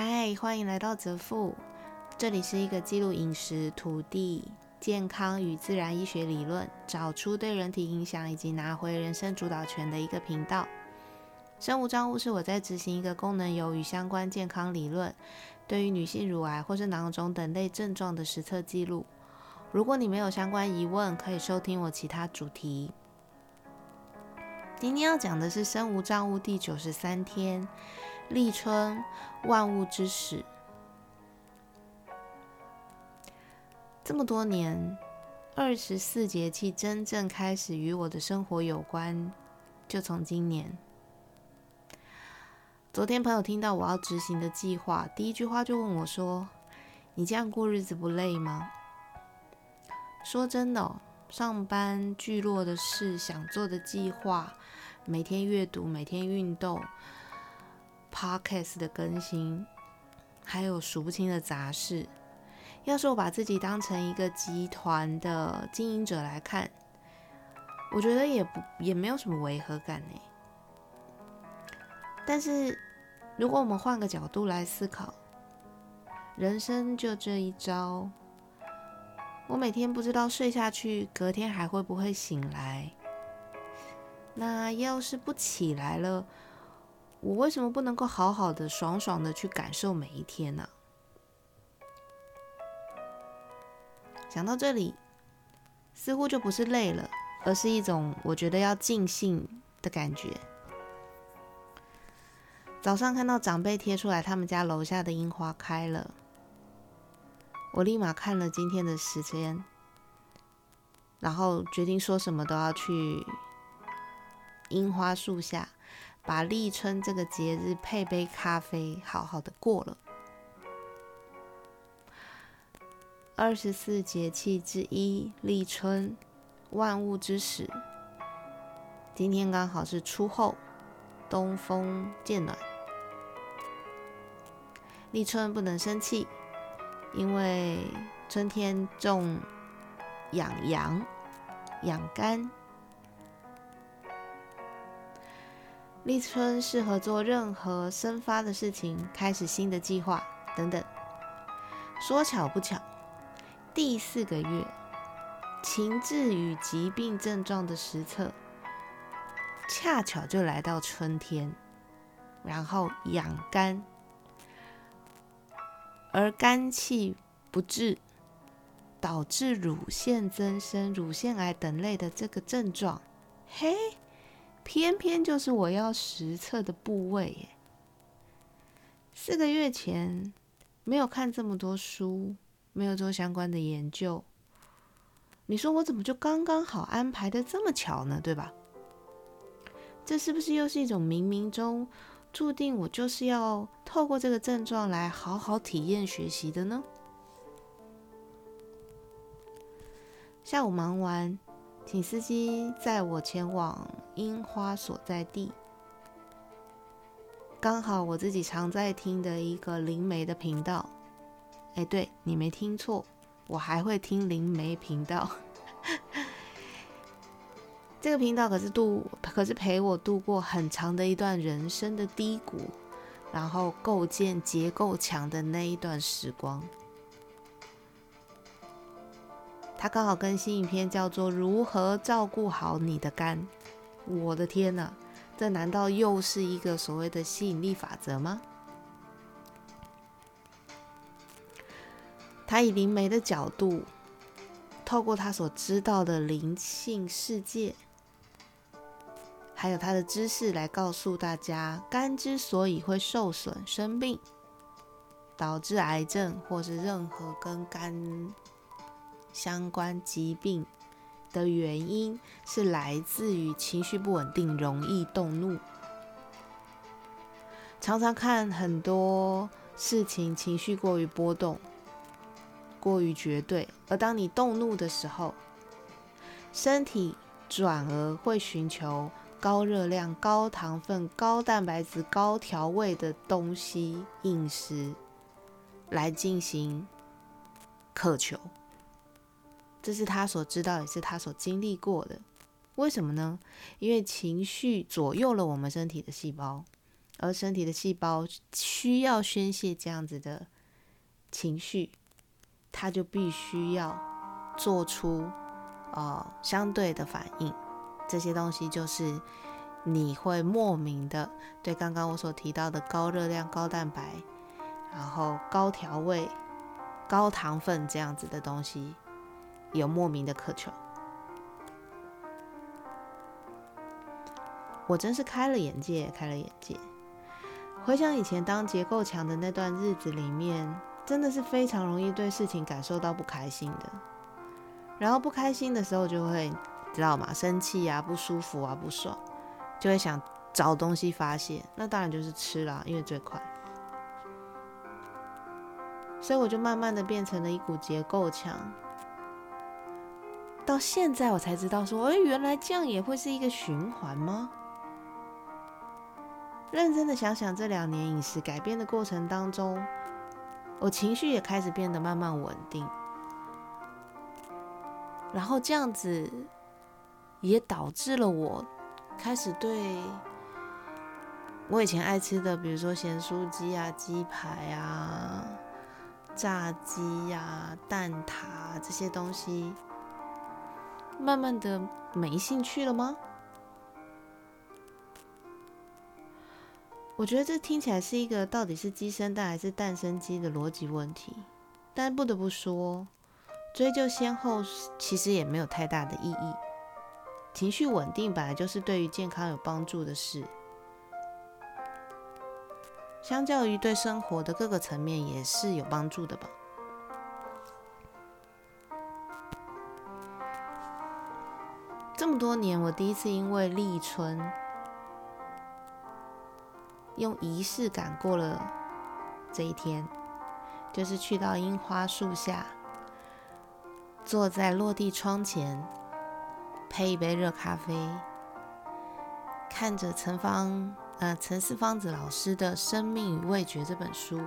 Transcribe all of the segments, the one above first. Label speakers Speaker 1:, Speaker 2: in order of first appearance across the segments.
Speaker 1: 嗨，欢迎来到泽富，这里是一个记录饮食、土地、健康与自然医学理论，找出对人体影响以及拿回人生主导权的一个频道。生物账务是我在执行一个功能有与相关健康理论，对于女性乳癌或是囊肿等类症状的实测记录。如果你没有相关疑问，可以收听我其他主题。今天要讲的是生无账务第九十三天，立春，万物之始。这么多年，二十四节气真正开始与我的生活有关，就从今年。昨天朋友听到我要执行的计划，第一句话就问我说：“你这样过日子不累吗？”说真的。上班聚落的事，想做的计划，每天阅读，每天运动，podcast 的更新，还有数不清的杂事。要是我把自己当成一个集团的经营者来看，我觉得也不也没有什么违和感呢。但是如果我们换个角度来思考，人生就这一招。我每天不知道睡下去，隔天还会不会醒来？那要是不起来了，我为什么不能够好好的、爽爽的去感受每一天呢？想到这里，似乎就不是累了，而是一种我觉得要尽兴的感觉。早上看到长辈贴出来，他们家楼下的樱花开了。我立马看了今天的时间，然后决定说什么都要去樱花树下，把立春这个节日配杯咖啡，好好的过了。二十四节气之一立春，万物之始。今天刚好是初后，东风渐暖，立春不能生气。因为春天重养阳、养肝，立春适合做任何生发的事情，开始新的计划等等。说巧不巧，第四个月，情志与疾病症状的实测，恰巧就来到春天，然后养肝。而肝气不治，导致乳腺增生、乳腺癌等类的这个症状，嘿，偏偏就是我要实测的部位耶。四个月前没有看这么多书，没有做相关的研究，你说我怎么就刚刚好安排的这么巧呢？对吧？这是不是又是一种冥冥中？注定我就是要透过这个症状来好好体验学习的呢。下午忙完，请司机载我前往樱花所在地。刚好我自己常在听的一个灵媒的频道。哎，对你没听错，我还会听灵媒频道。这个频道可是度，可是陪我度过很长的一段人生的低谷，然后构建结构强的那一段时光。他刚好更新一篇叫做《如何照顾好你的肝》。我的天呐，这难道又是一个所谓的吸引力法则吗？他以灵媒的角度，透过他所知道的灵性世界。还有他的知识来告诉大家，肝之所以会受损、生病，导致癌症或是任何跟肝相关疾病的原因，是来自于情绪不稳定、容易动怒。常常看很多事情，情绪过于波动、过于绝对，而当你动怒的时候，身体转而会寻求。高热量、高糖分、高蛋白质、高调味的东西饮食来进行渴求，这是他所知道，也是他所经历过的。为什么呢？因为情绪左右了我们身体的细胞，而身体的细胞需要宣泄这样子的情绪，它就必须要做出呃相对的反应。这些东西就是你会莫名的对刚刚我所提到的高热量、高蛋白，然后高调味、高糖分这样子的东西有莫名的渴求。我真是开了眼界，开了眼界。回想以前当结构强的那段日子里面，真的是非常容易对事情感受到不开心的。然后不开心的时候，就会知道嘛，生气啊、不舒服啊、不爽，就会想找东西发泄。那当然就是吃啦，因为最快。所以我就慢慢的变成了一股结构强。到现在我才知道，说，哎，原来这样也会是一个循环吗？认真的想想，这两年饮食改变的过程当中，我情绪也开始变得慢慢稳定，然后这样子也导致了我开始对我以前爱吃的，比如说咸酥鸡啊、鸡排啊、炸鸡呀、蛋挞这些东西，慢慢的没兴趣了吗？我觉得这听起来是一个到底是鸡生蛋还是蛋生鸡的逻辑问题，但不得不说，追究先后其实也没有太大的意义。情绪稳定本来就是对于健康有帮助的事，相较于对生活的各个层面也是有帮助的吧。多年，我第一次因为立春。用仪式感过了这一天，就是去到樱花树下，坐在落地窗前，配一杯热咖啡，看着陈方呃陈四方子老师的《生命与味觉》这本书，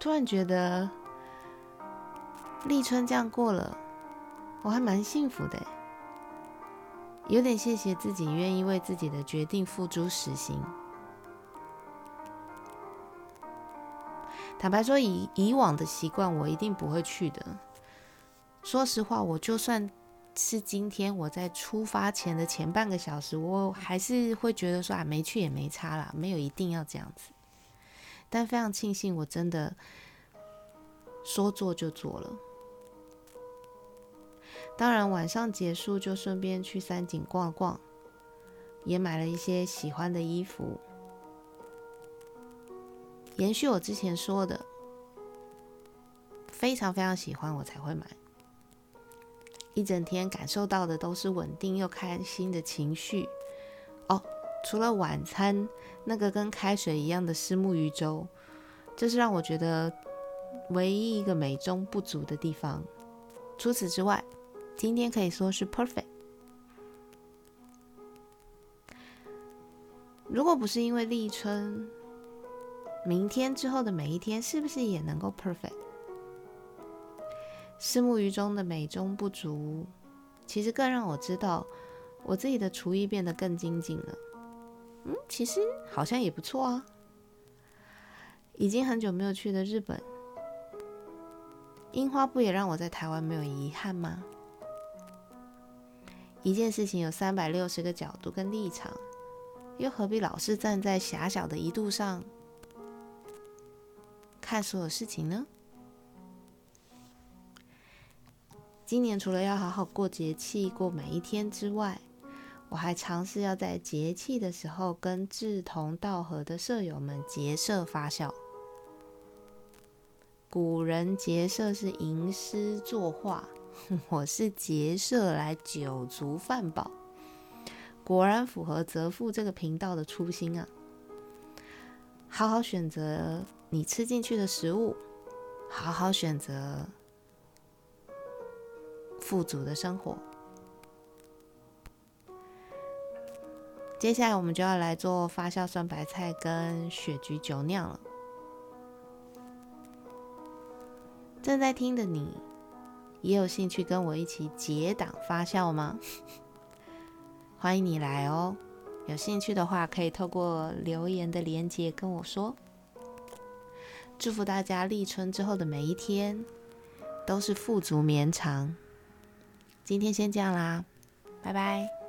Speaker 1: 突然觉得立春这样过了，我还蛮幸福的。有点谢谢自己愿意为自己的决定付诸实行。坦白说，以以往的习惯，我一定不会去的。说实话，我就算是今天我在出发前的前半个小时，我还是会觉得说啊，没去也没差啦，没有一定要这样子。但非常庆幸，我真的说做就做了。当然，晚上结束就顺便去三井逛逛，也买了一些喜欢的衣服。延续我之前说的，非常非常喜欢我才会买。一整天感受到的都是稳定又开心的情绪。哦，除了晚餐那个跟开水一样的虱目鱼粥，这是让我觉得唯一一个美中不足的地方。除此之外。今天可以说是 perfect。如果不是因为立春，明天之后的每一天是不是也能够 perfect？四目鱼中的美中不足，其实更让我知道我自己的厨艺变得更精进了。嗯，其实好像也不错啊。已经很久没有去的日本，樱花不也让我在台湾没有遗憾吗？一件事情有三百六十个角度跟立场，又何必老是站在狭小的一度上看所有事情呢？今年除了要好好过节气、过每一天之外，我还尝试要在节气的时候跟志同道合的舍友们结社发笑。古人结社是吟诗作画。我是结社来酒足饭饱，果然符合泽富这个频道的初心啊！好好选择你吃进去的食物，好好选择富足的生活。接下来我们就要来做发酵酸白菜跟雪菊酒酿了。正在听的你。也有兴趣跟我一起结党发酵吗？欢迎你来哦。有兴趣的话，可以透过留言的连接跟我说。祝福大家立春之后的每一天都是富足绵长。今天先这样啦，拜拜。